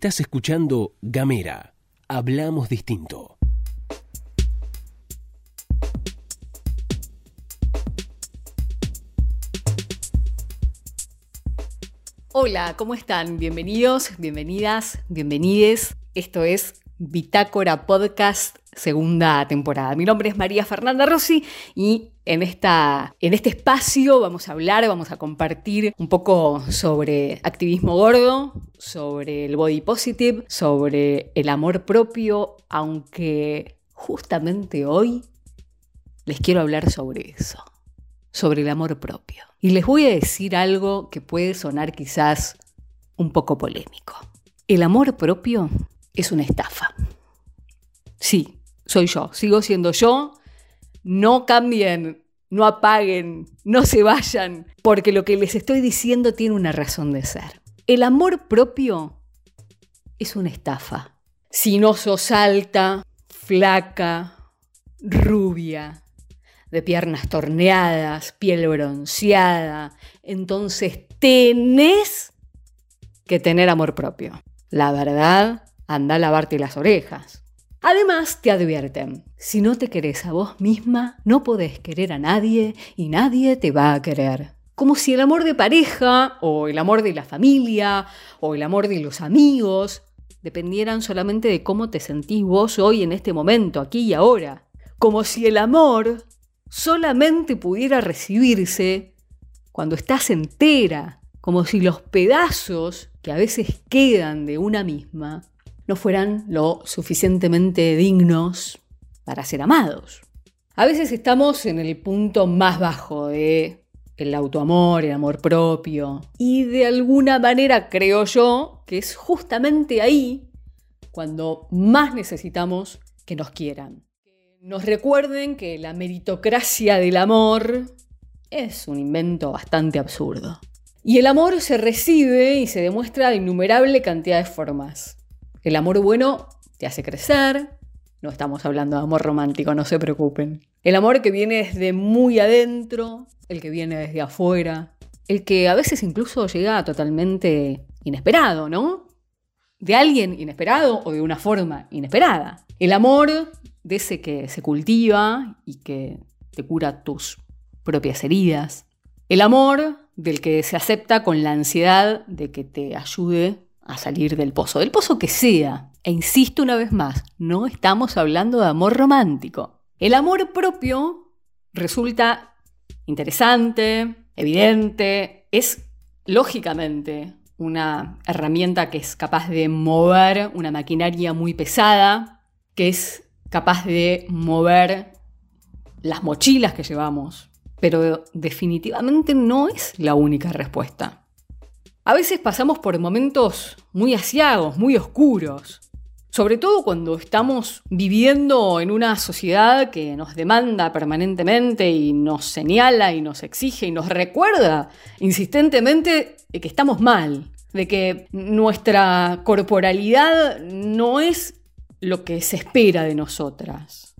Estás escuchando Gamera. Hablamos distinto. Hola, ¿cómo están? Bienvenidos, bienvenidas, bienvenides. Esto es Bitácora Podcast, segunda temporada. Mi nombre es María Fernanda Rossi y en, esta, en este espacio vamos a hablar, vamos a compartir un poco sobre activismo gordo, sobre el body positive, sobre el amor propio, aunque justamente hoy les quiero hablar sobre eso, sobre el amor propio. Y les voy a decir algo que puede sonar quizás un poco polémico. El amor propio es una estafa. Sí, soy yo, sigo siendo yo. No cambien, no apaguen, no se vayan, porque lo que les estoy diciendo tiene una razón de ser. El amor propio es una estafa. Si no sos alta, flaca, rubia, de piernas torneadas, piel bronceada, entonces tenés que tener amor propio. La verdad anda a lavarte las orejas. Además, te advierten, si no te querés a vos misma, no podés querer a nadie y nadie te va a querer. Como si el amor de pareja, o el amor de la familia, o el amor de los amigos, dependieran solamente de cómo te sentís vos hoy en este momento, aquí y ahora. Como si el amor solamente pudiera recibirse cuando estás entera, como si los pedazos que a veces quedan de una misma no fueran lo suficientemente dignos para ser amados. A veces estamos en el punto más bajo de el autoamor, el amor propio, y de alguna manera creo yo que es justamente ahí cuando más necesitamos que nos quieran. Nos recuerden que la meritocracia del amor es un invento bastante absurdo. Y el amor se recibe y se demuestra de innumerable cantidad de formas. El amor bueno te hace crecer. No estamos hablando de amor romántico, no se preocupen. El amor que viene desde muy adentro, el que viene desde afuera, el que a veces incluso llega totalmente inesperado, ¿no? De alguien inesperado o de una forma inesperada. El amor de ese que se cultiva y que te cura tus propias heridas. El amor del que se acepta con la ansiedad de que te ayude a salir del pozo, del pozo que sea. E insisto una vez más, no estamos hablando de amor romántico. El amor propio resulta interesante, evidente, es lógicamente una herramienta que es capaz de mover una maquinaria muy pesada, que es capaz de mover las mochilas que llevamos, pero definitivamente no es la única respuesta. A veces pasamos por momentos muy asiagos, muy oscuros, sobre todo cuando estamos viviendo en una sociedad que nos demanda permanentemente y nos señala y nos exige y nos recuerda insistentemente de que estamos mal, de que nuestra corporalidad no es lo que se espera de nosotras.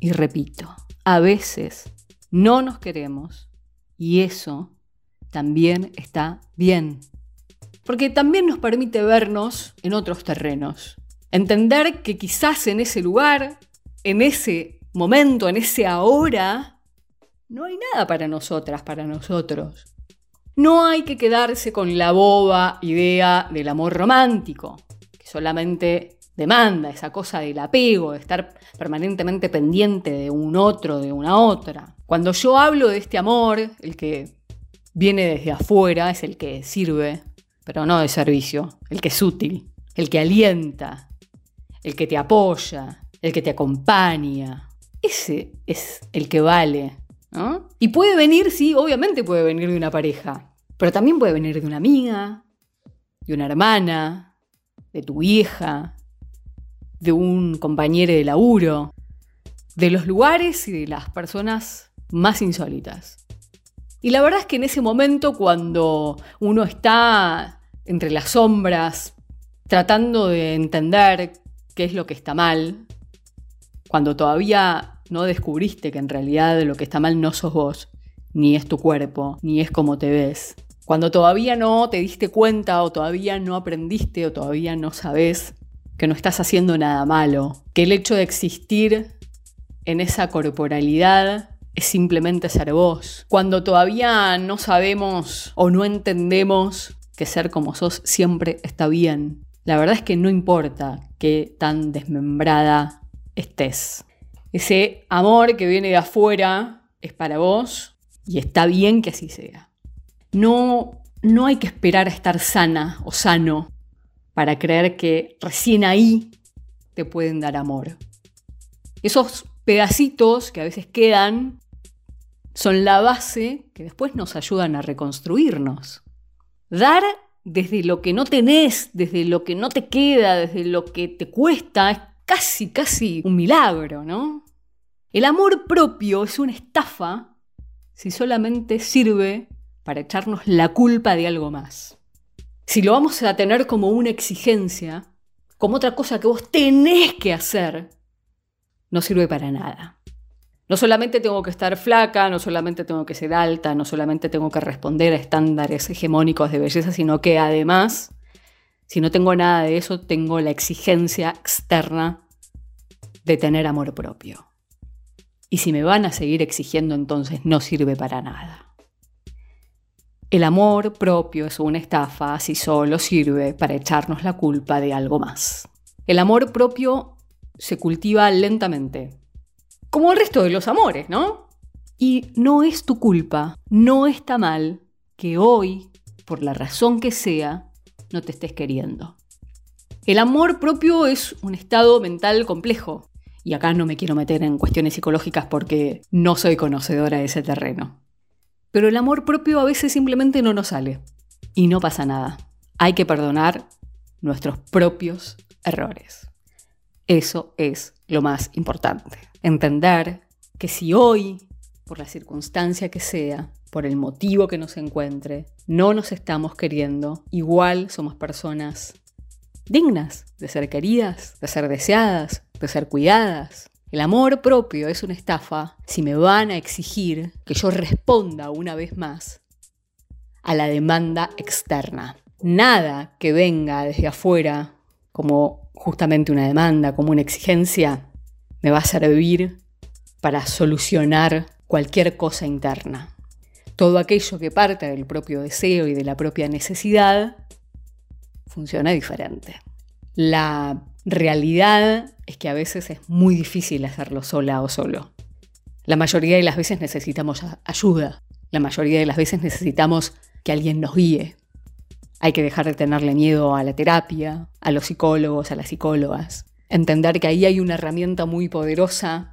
Y repito, a veces no nos queremos y eso también está bien porque también nos permite vernos en otros terrenos. Entender que quizás en ese lugar, en ese momento, en ese ahora, no hay nada para nosotras, para nosotros. No hay que quedarse con la boba idea del amor romántico, que solamente demanda esa cosa del apego, de estar permanentemente pendiente de un otro, de una otra. Cuando yo hablo de este amor, el que viene desde afuera, es el que sirve pero no de servicio, el que es útil, el que alienta, el que te apoya, el que te acompaña. Ese es el que vale. Y puede venir, sí, obviamente puede venir de una pareja, pero también puede venir de una amiga, de una hermana, de tu hija, de un compañero de laburo, de los lugares y de las personas más insólitas. Y la verdad es que en ese momento cuando uno está entre las sombras, tratando de entender qué es lo que está mal, cuando todavía no descubriste que en realidad lo que está mal no sos vos, ni es tu cuerpo, ni es como te ves. Cuando todavía no te diste cuenta o todavía no aprendiste o todavía no sabes que no estás haciendo nada malo, que el hecho de existir en esa corporalidad es simplemente ser vos. Cuando todavía no sabemos o no entendemos que ser como sos siempre está bien. La verdad es que no importa qué tan desmembrada estés. Ese amor que viene de afuera es para vos y está bien que así sea. No, no hay que esperar a estar sana o sano para creer que recién ahí te pueden dar amor. Esos pedacitos que a veces quedan son la base que después nos ayudan a reconstruirnos. Dar desde lo que no tenés, desde lo que no te queda, desde lo que te cuesta, es casi, casi un milagro, ¿no? El amor propio es una estafa si solamente sirve para echarnos la culpa de algo más. Si lo vamos a tener como una exigencia, como otra cosa que vos tenés que hacer, no sirve para nada. No solamente tengo que estar flaca, no solamente tengo que ser alta, no solamente tengo que responder a estándares hegemónicos de belleza, sino que además, si no tengo nada de eso, tengo la exigencia externa de tener amor propio. Y si me van a seguir exigiendo, entonces no sirve para nada. El amor propio es una estafa si solo sirve para echarnos la culpa de algo más. El amor propio se cultiva lentamente, como el resto de los amores, ¿no? Y no es tu culpa, no está mal que hoy, por la razón que sea, no te estés queriendo. El amor propio es un estado mental complejo, y acá no me quiero meter en cuestiones psicológicas porque no soy conocedora de ese terreno. Pero el amor propio a veces simplemente no nos sale. Y no pasa nada. Hay que perdonar nuestros propios errores. Eso es lo más importante. Entender que si hoy, por la circunstancia que sea, por el motivo que nos encuentre, no nos estamos queriendo, igual somos personas dignas de ser queridas, de ser deseadas, de ser cuidadas, el amor propio es una estafa si me van a exigir que yo responda una vez más a la demanda externa. Nada que venga desde afuera como justamente una demanda, como una exigencia, me va a servir para solucionar cualquier cosa interna. Todo aquello que parte del propio deseo y de la propia necesidad funciona diferente. La realidad es que a veces es muy difícil hacerlo sola o solo. La mayoría de las veces necesitamos ayuda. La mayoría de las veces necesitamos que alguien nos guíe. Hay que dejar de tenerle miedo a la terapia, a los psicólogos, a las psicólogas. Entender que ahí hay una herramienta muy poderosa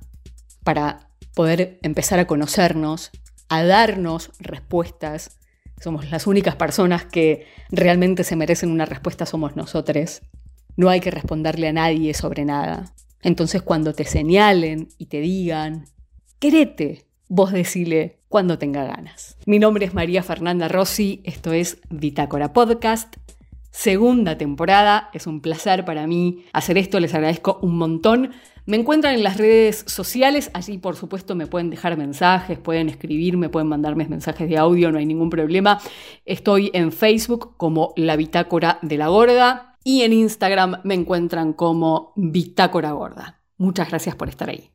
para poder empezar a conocernos, a darnos respuestas. Somos las únicas personas que realmente se merecen una respuesta, somos nosotros. No hay que responderle a nadie sobre nada. Entonces cuando te señalen y te digan, querete, vos decile cuando tenga ganas. Mi nombre es María Fernanda Rossi, esto es Bitácora Podcast, segunda temporada. Es un placer para mí hacer esto, les agradezco un montón. Me encuentran en las redes sociales, allí por supuesto me pueden dejar mensajes, pueden escribirme, pueden mandarme mensajes de audio, no hay ningún problema. Estoy en Facebook como La Bitácora de la Gorda y en Instagram me encuentran como Bitácora Gorda. Muchas gracias por estar ahí.